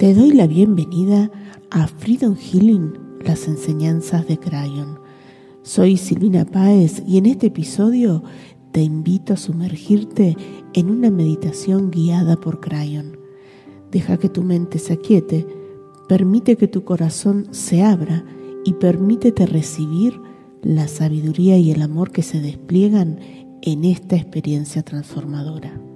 Te doy la bienvenida a Freedom Healing, las enseñanzas de Crayon. Soy Silvina Páez y en este episodio te invito a sumergirte en una meditación guiada por Crayon. Deja que tu mente se aquiete, permite que tu corazón se abra y permítete recibir la sabiduría y el amor que se despliegan en esta experiencia transformadora.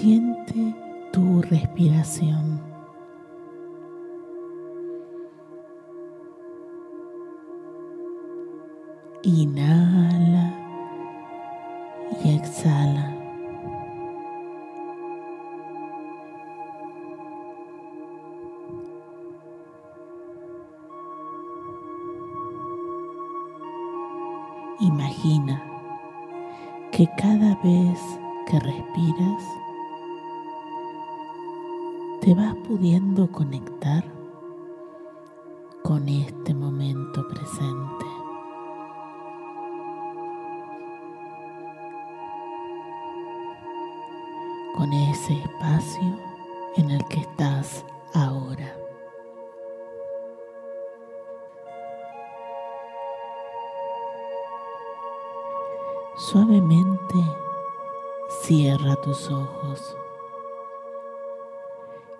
Siente tu respiración. Con este momento presente. Con ese espacio en el que estás ahora. Suavemente cierra tus ojos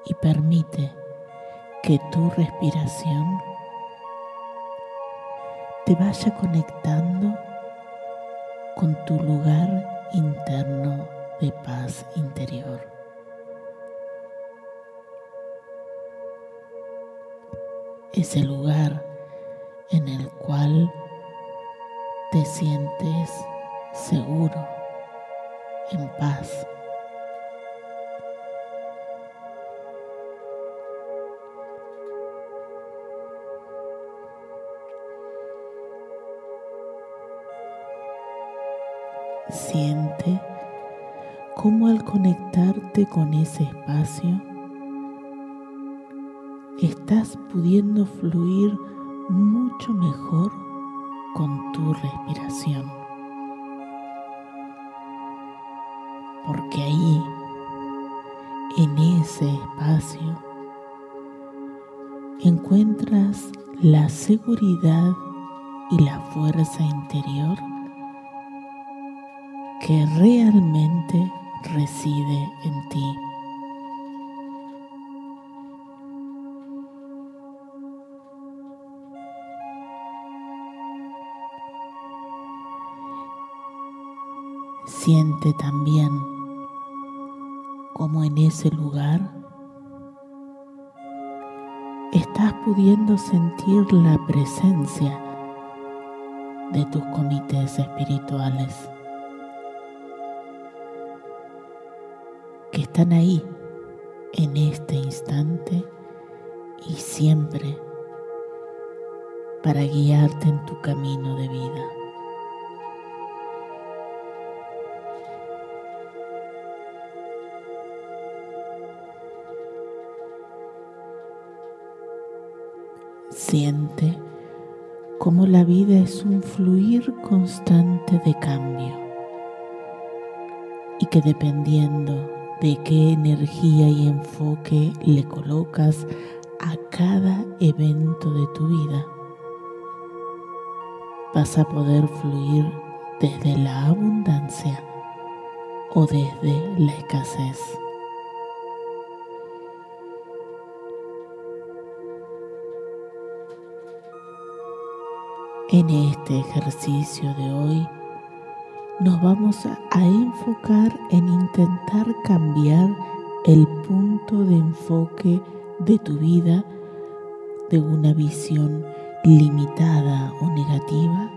y permite que tu respiración te vaya conectando con tu lugar interno de paz interior. Ese lugar en el cual te sientes seguro, en paz. Siente cómo al conectarte con ese espacio, estás pudiendo fluir mucho mejor con tu respiración. Porque ahí, en ese espacio, encuentras la seguridad y la fuerza interior que realmente reside en ti. Siente también como en ese lugar estás pudiendo sentir la presencia de tus comités espirituales. Que están ahí en este instante y siempre para guiarte en tu camino de vida. Siente cómo la vida es un fluir constante de cambio y que dependiendo de qué energía y enfoque le colocas a cada evento de tu vida, vas a poder fluir desde la abundancia o desde la escasez. En este ejercicio de hoy, nos vamos a enfocar en intentar cambiar el punto de enfoque de tu vida de una visión limitada o negativa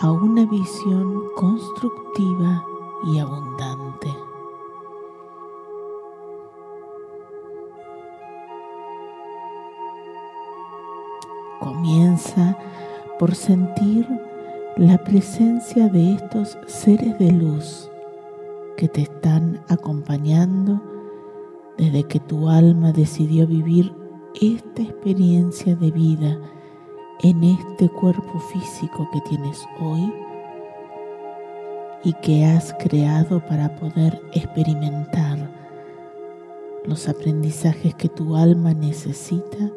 a una visión constructiva y abundante. Comienza por sentir la presencia de estos seres de luz que te están acompañando desde que tu alma decidió vivir esta experiencia de vida en este cuerpo físico que tienes hoy y que has creado para poder experimentar los aprendizajes que tu alma necesita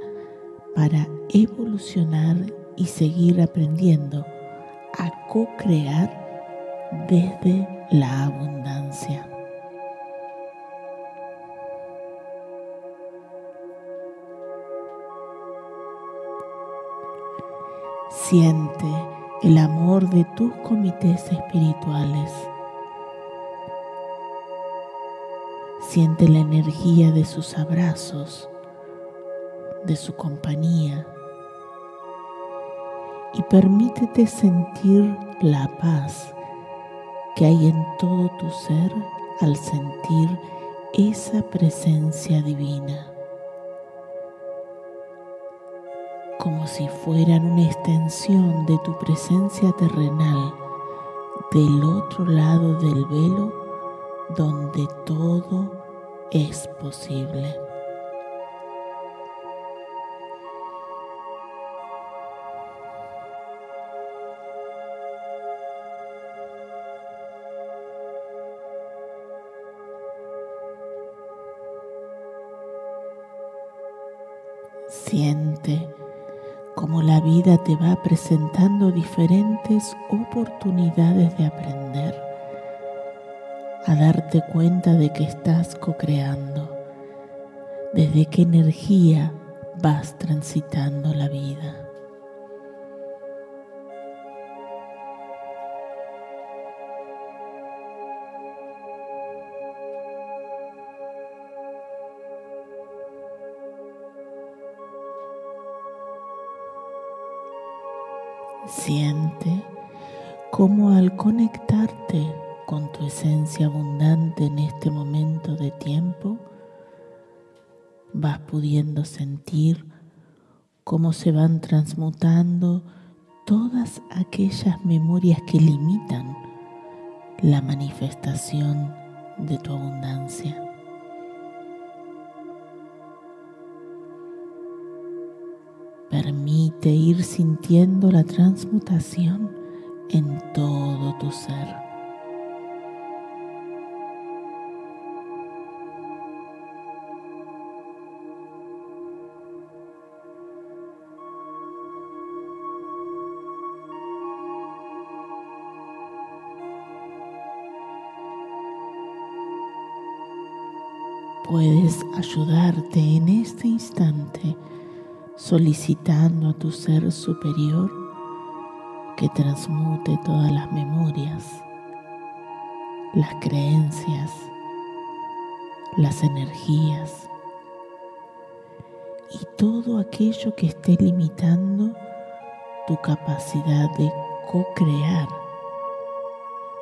para evolucionar y seguir aprendiendo co-crear desde la abundancia. Siente el amor de tus comités espirituales. Siente la energía de sus abrazos, de su compañía y permítete sentir la paz que hay en todo tu ser al sentir esa presencia divina. como si fueran una extensión de tu presencia terrenal del otro lado del velo donde todo es posible. Vida te va presentando diferentes oportunidades de aprender, a darte cuenta de que estás co-creando, desde qué energía vas transitando la vida. Siente cómo al conectarte con tu esencia abundante en este momento de tiempo, vas pudiendo sentir cómo se van transmutando todas aquellas memorias que limitan la manifestación de tu abundancia. Permite ir sintiendo la transmutación en todo tu ser. Puedes ayudarte en este instante solicitando a tu ser superior que transmute todas las memorias, las creencias, las energías y todo aquello que esté limitando tu capacidad de co-crear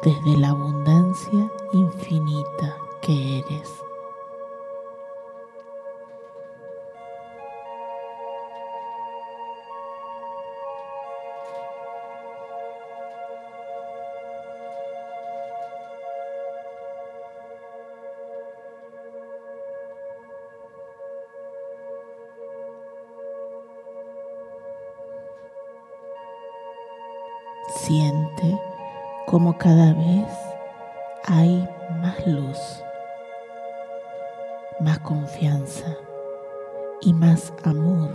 desde la abundancia infinita que eres. Siente como cada vez hay más luz, más confianza y más amor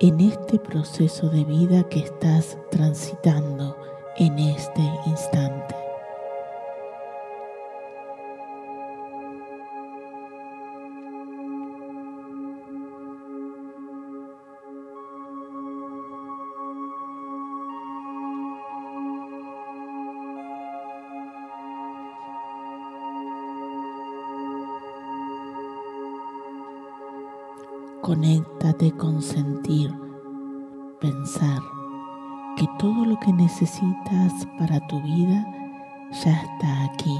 en este proceso de vida que estás transitando en este instante. Conéctate con sentir, pensar que todo lo que necesitas para tu vida ya está aquí,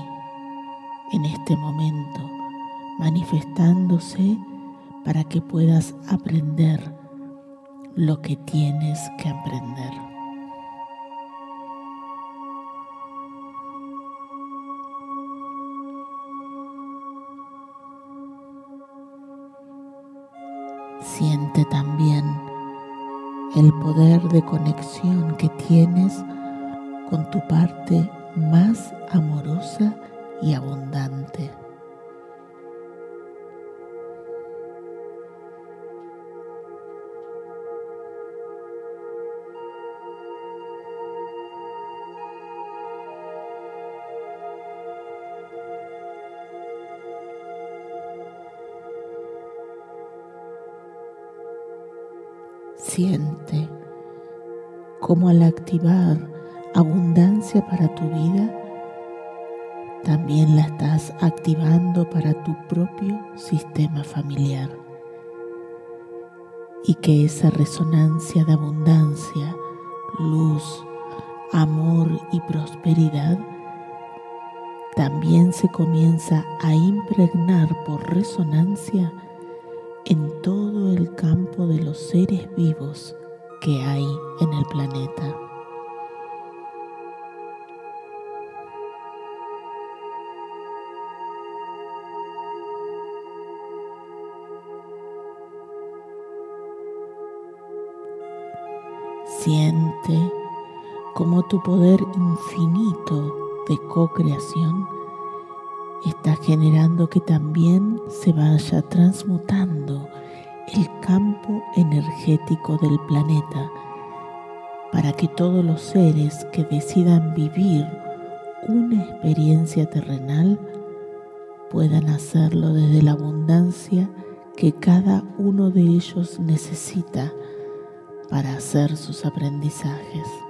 en este momento, manifestándose para que puedas aprender lo que tienes que aprender. El poder de conexión que tienes con tu parte más amorosa y abundante. Cómo al activar abundancia para tu vida, también la estás activando para tu propio sistema familiar. Y que esa resonancia de abundancia, luz, amor y prosperidad también se comienza a impregnar por resonancia en todo el campo de los seres vivos que hay en el planeta. Siente como tu poder infinito de co-creación está generando que también se vaya transmutando el campo energético del planeta para que todos los seres que decidan vivir una experiencia terrenal puedan hacerlo desde la abundancia que cada uno de ellos necesita para hacer sus aprendizajes.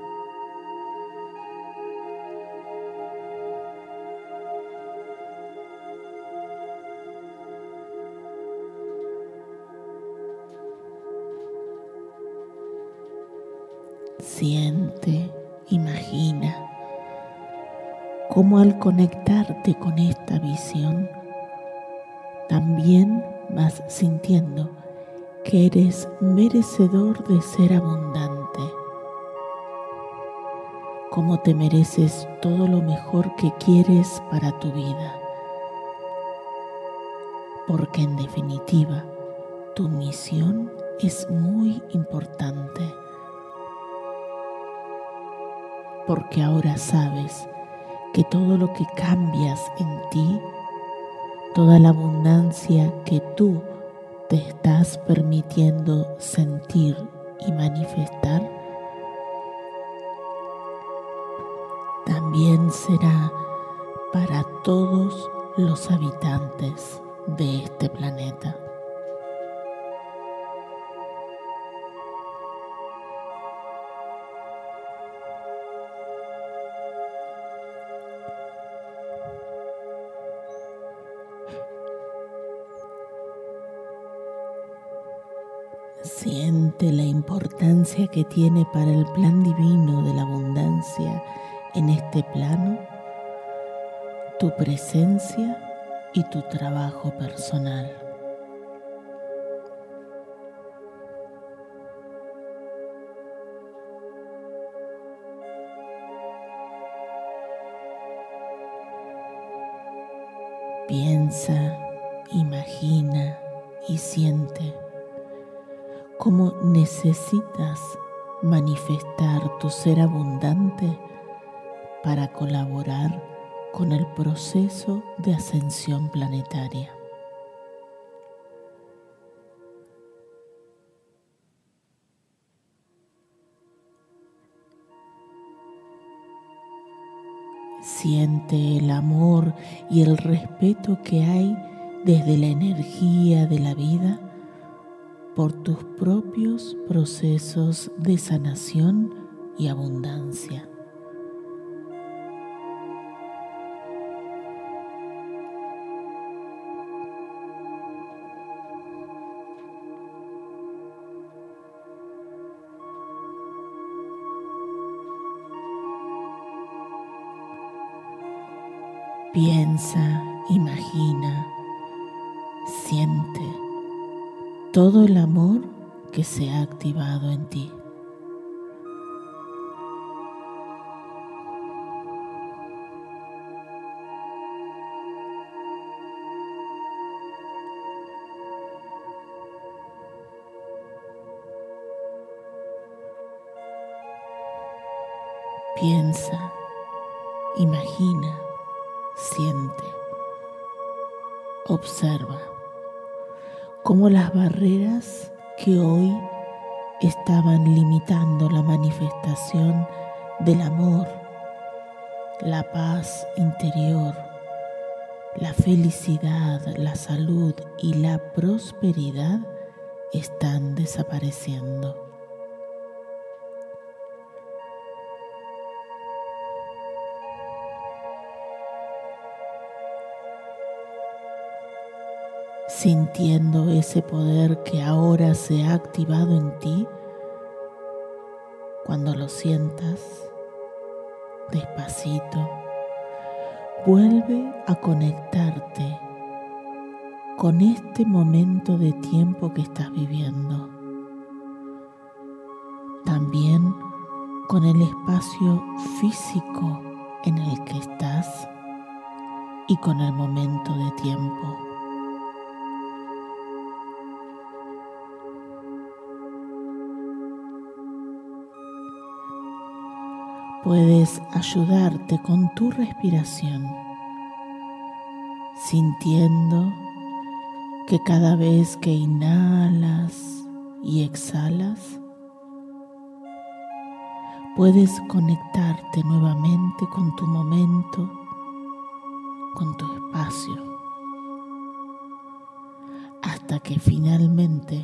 Siente, imagina cómo al conectarte con esta visión, también vas sintiendo que eres merecedor de ser abundante, como te mereces todo lo mejor que quieres para tu vida, porque en definitiva tu misión es muy importante porque ahora sabes que todo lo que cambias en ti, toda la abundancia que tú te estás permitiendo sentir y manifestar, también será para todos los habitantes de este planeta. Que tiene para el plan divino de la abundancia en este plano tu presencia y tu trabajo personal. Piensa, imagina y siente cómo necesitas manifestar tu ser abundante para colaborar con el proceso de ascensión planetaria. Siente el amor y el respeto que hay desde la energía de la vida por tus propios procesos de sanación y abundancia. Piensa, imagina, siente todo el amor que se ha activado en ti. Piensa, imagina, siente, observa cómo las barreras que hoy estaban limitando la manifestación del amor, la paz interior, la felicidad, la salud y la prosperidad están desapareciendo. Sintiendo ese poder que ahora se ha activado en ti, cuando lo sientas despacito, vuelve a conectarte con este momento de tiempo que estás viviendo. También con el espacio físico en el que estás y con el momento de tiempo. Puedes ayudarte con tu respiración, sintiendo que cada vez que inhalas y exhalas, puedes conectarte nuevamente con tu momento, con tu espacio, hasta que finalmente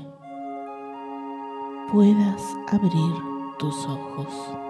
puedas abrir tus ojos.